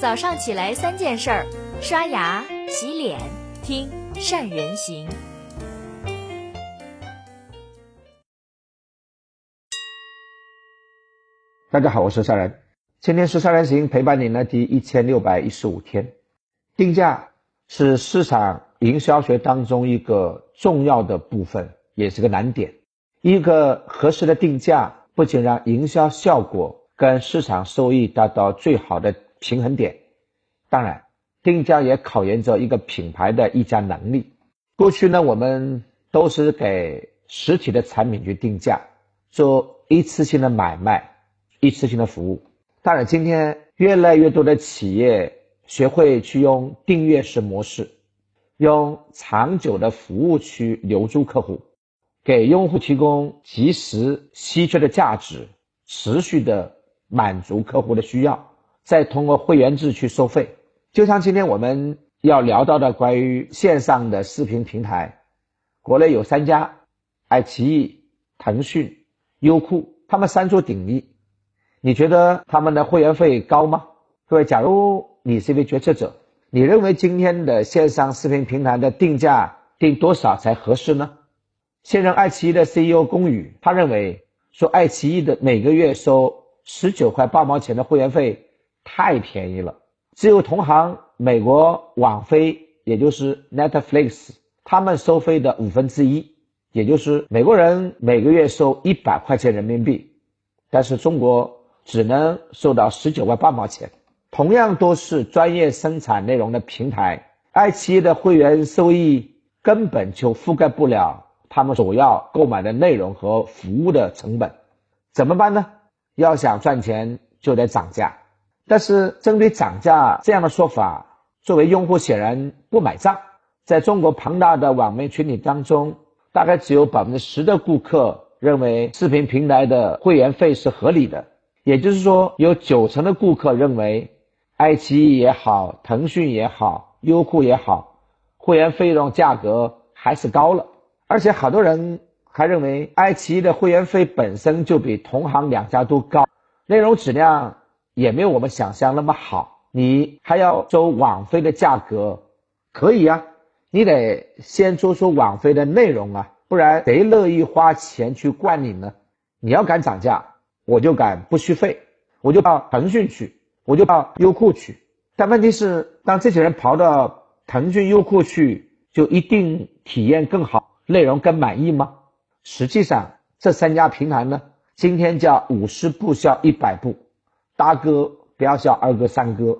早上起来三件事儿：刷牙、洗脸、听善人行。大家好，我是善人。今天是善人行陪伴您的第一千六百一十五天。定价是市场营销学当中一个重要的部分，也是个难点。一个合适的定价，不仅让营销效果跟市场收益达到最好的平衡点，当然，定价也考验着一个品牌的议价能力。过去呢，我们都是给实体的产品去定价，做一次性的买卖。一次性的服务，当然，今天越来越多的企业学会去用订阅式模式，用长久的服务去留住客户，给用户提供及时稀缺的价值，持续的满足客户的需要，再通过会员制去收费。就像今天我们要聊到的关于线上的视频平台，国内有三家，爱奇艺、腾讯、优酷，他们三足鼎立。你觉得他们的会员费高吗？各位，假如你是一位决策者，你认为今天的线上视频平台的定价定多少才合适呢？现任爱奇艺的 CEO 龚宇，他认为说爱奇艺的每个月收十九块八毛钱的会员费太便宜了，只有同行美国网飞，也就是 Netflix，他们收费的五分之一，也就是美国人每个月收一百块钱人民币，但是中国。只能收到十九块八毛钱，同样都是专业生产内容的平台，爱奇艺的会员收益根本就覆盖不了他们所要购买的内容和服务的成本，怎么办呢？要想赚钱就得涨价，但是针对涨价这样的说法，作为用户显然不买账。在中国庞大的网媒群体当中，大概只有百分之十的顾客认为视频平台的会员费是合理的。也就是说，有九成的顾客认为，爱奇艺也好，腾讯也好，优酷也好，会员费用价格还是高了。而且，好多人还认为，爱奇艺的会员费本身就比同行两家都高，内容质量也没有我们想象那么好。你还要收网费的价格，可以呀，你得先做出网费的内容啊，不然谁乐意花钱去灌你呢？你要敢涨价。我就敢不续费，我就到腾讯去，我就到优酷去。但问题是，当这些人跑到腾讯、优酷去，就一定体验更好，内容更满意吗？实际上，这三家平台呢，今天叫五十步笑一百步，大哥不要笑二哥三哥。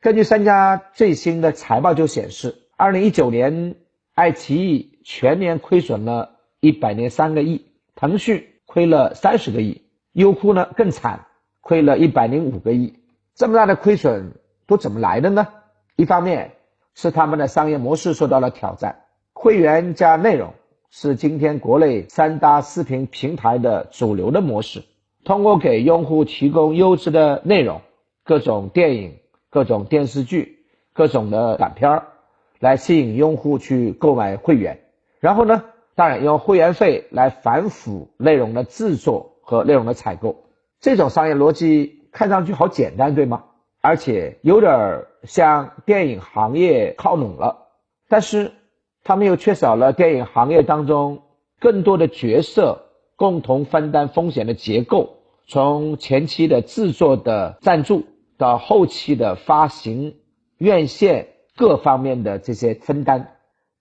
根据三家最新的财报就显示，二零一九年，爱奇艺全年亏损了一百零三个亿，腾讯亏了三十个亿。优酷呢更惨，亏了一百零五个亿，这么大的亏损都怎么来的呢？一方面是他们的商业模式受到了挑战，会员加内容是今天国内三大视频平台的主流的模式，通过给用户提供优质的内容，各种电影、各种电视剧、各种的短片儿，来吸引用户去购买会员，然后呢，当然用会员费来反腐内容的制作。和内容的采购，这种商业逻辑看上去好简单，对吗？而且有点儿向电影行业靠拢了，但是他们又缺少了电影行业当中更多的角色共同分担风险的结构，从前期的制作的赞助到后期的发行、院线各方面的这些分担。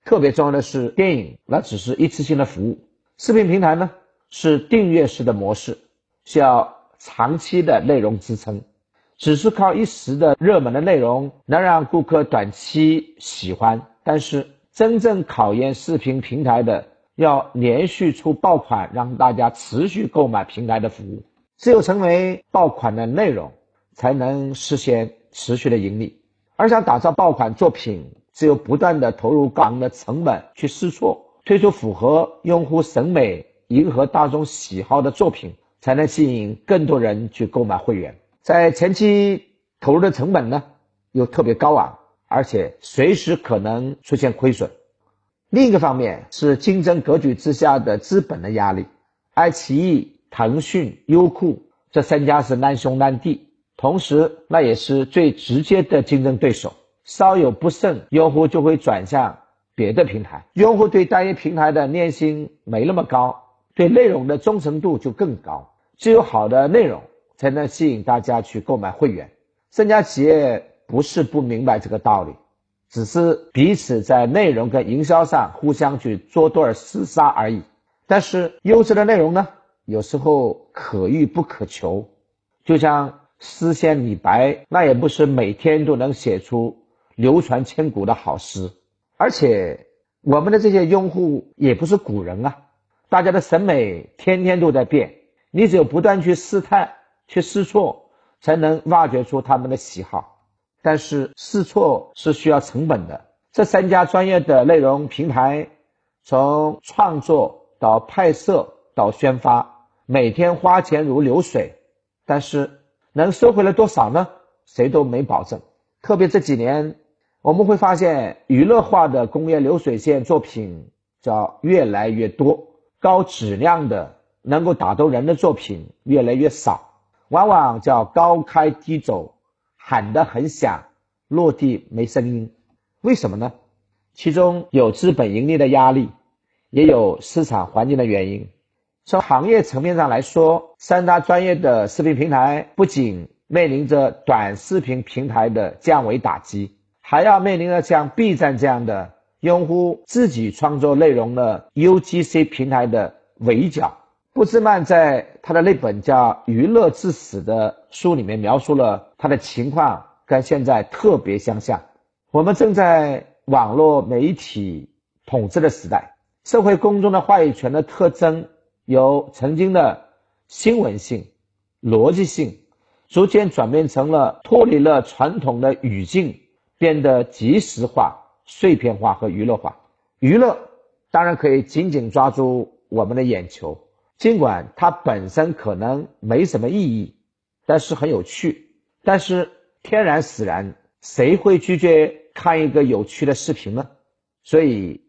特别重要的是，电影那只是一次性的服务，视频平台呢？是订阅式的模式，需要长期的内容支撑。只是靠一时的热门的内容能让顾客短期喜欢，但是真正考验视频平台的，要连续出爆款，让大家持续购买平台的服务。只有成为爆款的内容，才能实现持续的盈利。而想打造爆款作品，只有不断的投入高昂的成本去试错，推出符合用户审美。迎合大众喜好的作品，才能吸引更多人去购买会员。在前期投入的成本呢，又特别高昂，而且随时可能出现亏损。另一个方面是竞争格局之下的资本的压力。爱奇艺、腾讯、优酷这三家是难兄难弟，同时那也是最直接的竞争对手。稍有不慎，用户就会转向别的平台。用户对单一平台的粘性没那么高，对内容的忠诚度就更高。只有好的内容才能吸引大家去购买会员。三家企业不是不明白这个道理，只是彼此在内容跟营销上互相去捉对厮杀而已。但是优质的内容呢，有时候可遇不可求。就像诗仙李白，那也不是每天都能写出。流传千古的好诗，而且我们的这些用户也不是古人啊，大家的审美天天都在变，你只有不断去试探、去试错，才能挖掘出他们的喜好。但是试错是需要成本的。这三家专业的内容平台，从创作到拍摄到宣发，每天花钱如流水，但是能收回来多少呢？谁都没保证。特别这几年。我们会发现，娱乐化的工业流水线作品叫越来越多，高质量的能够打动人的作品越来越少，往往叫高开低走，喊得很响，落地没声音。为什么呢？其中有资本盈利的压力，也有市场环境的原因。从行业层面上来说，三大专业的视频平台不仅面临着短视频平台的降维打击。还要面临着像 B 站这样的用户自己创作内容的 UGC 平台的围剿。布兹曼在他的那本叫《娱乐至死》的书里面描述了他的情况，跟现在特别相像。我们正在网络媒体统治的时代，社会公众的话语权的特征由曾经的新闻性、逻辑性，逐渐转变成了脱离了传统的语境。变得即时化、碎片化和娱乐化。娱乐当然可以紧紧抓住我们的眼球，尽管它本身可能没什么意义，但是很有趣。但是天然使然，谁会拒绝看一个有趣的视频呢？所以，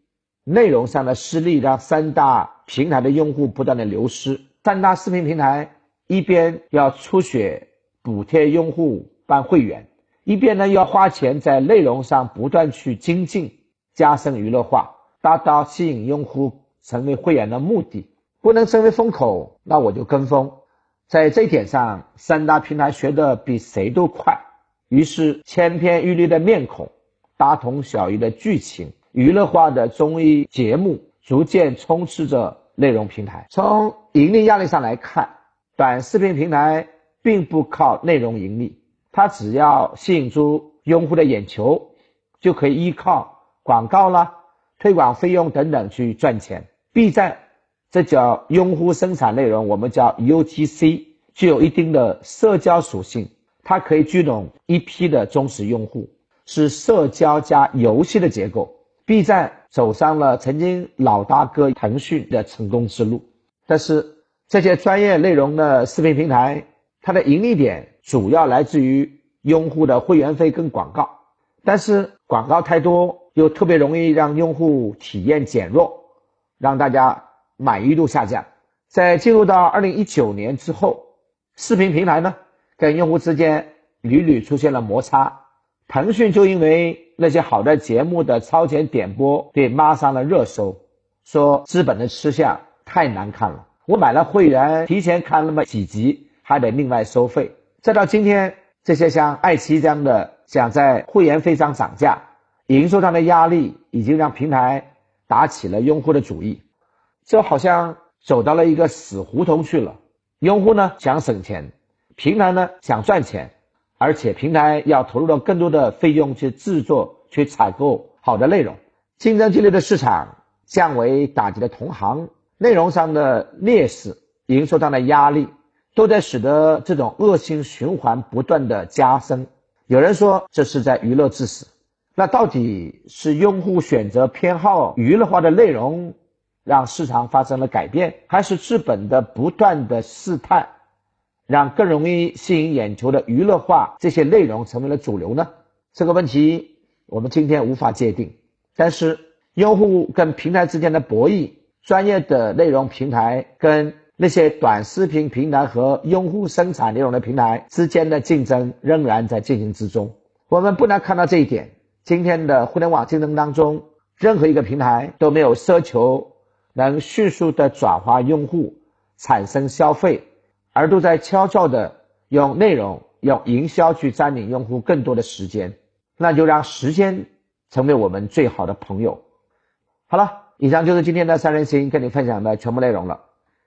内容上的失利让三大平台的用户不断的流失。三大视频平台一边要出血补贴用户办会员。一边呢要花钱在内容上不断去精进，加深娱乐化，达到吸引用户成为会员的目的。不能成为风口，那我就跟风。在这一点上，三大平台学的比谁都快。于是，千篇一律的面孔，大同小异的剧情，娱乐化的综艺节目逐渐充斥着内容平台。从盈利压力上来看，短视频平台并不靠内容盈利。它只要吸引住用户的眼球，就可以依靠广告啦、推广费用等等去赚钱。B 站这叫用户生产内容，我们叫 UGC，具有一定的社交属性，它可以聚拢一批的忠实用户，是社交加游戏的结构。B 站走上了曾经老大哥腾讯的成功之路，但是这些专业内容的视频平台，它的盈利点。主要来自于用户的会员费跟广告，但是广告太多又特别容易让用户体验减弱，让大家满意度下降。在进入到二零一九年之后，视频平台呢跟用户之间屡屡出现了摩擦，腾讯就因为那些好的节目的超前点播被骂上了热搜，说资本的吃相太难看了，我买了会员提前看那么几集还得另外收费。再到今天，这些像爱奇艺这样的想在会员费上涨价、营收上的压力，已经让平台打起了用户的主意。这好像走到了一个死胡同去了。用户呢想省钱，平台呢想赚钱，而且平台要投入到更多的费用去制作、去采购好的内容。竞争激烈的市场降维打击的同行，内容上的劣势、营收上的压力。都在使得这种恶性循环不断的加深。有人说这是在娱乐致死，那到底是用户选择偏好娱乐化的内容，让市场发生了改变，还是资本的不断的试探，让更容易吸引眼球的娱乐化这些内容成为了主流呢？这个问题我们今天无法界定。但是用户跟平台之间的博弈，专业的内容平台跟。那些短视频平台和用户生产内容的平台之间的竞争仍然在进行之中。我们不难看到这一点。今天的互联网竞争当中，任何一个平台都没有奢求能迅速的转化用户、产生消费，而都在悄悄的用内容、用营销去占领用户更多的时间。那就让时间成为我们最好的朋友。好了，以上就是今天的三人行跟你分享的全部内容了。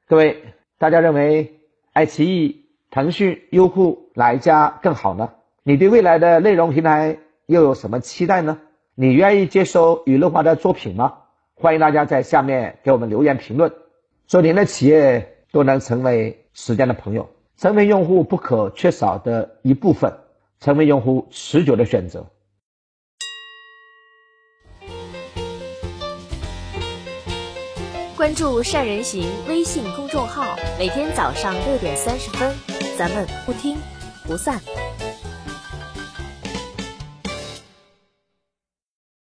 各位，大家认为爱奇艺、腾讯、优酷哪一家更好呢？你对未来的内容平台又有什么期待呢？你愿意接收娱乐化的作品吗？欢迎大家在下面给我们留言评论，说您的企业都能成为时间的朋友，成为用户不可缺少的一部分，成为用户持久的选择。关注善人行微信公众号，每天早上六点三十分，咱们不听不散。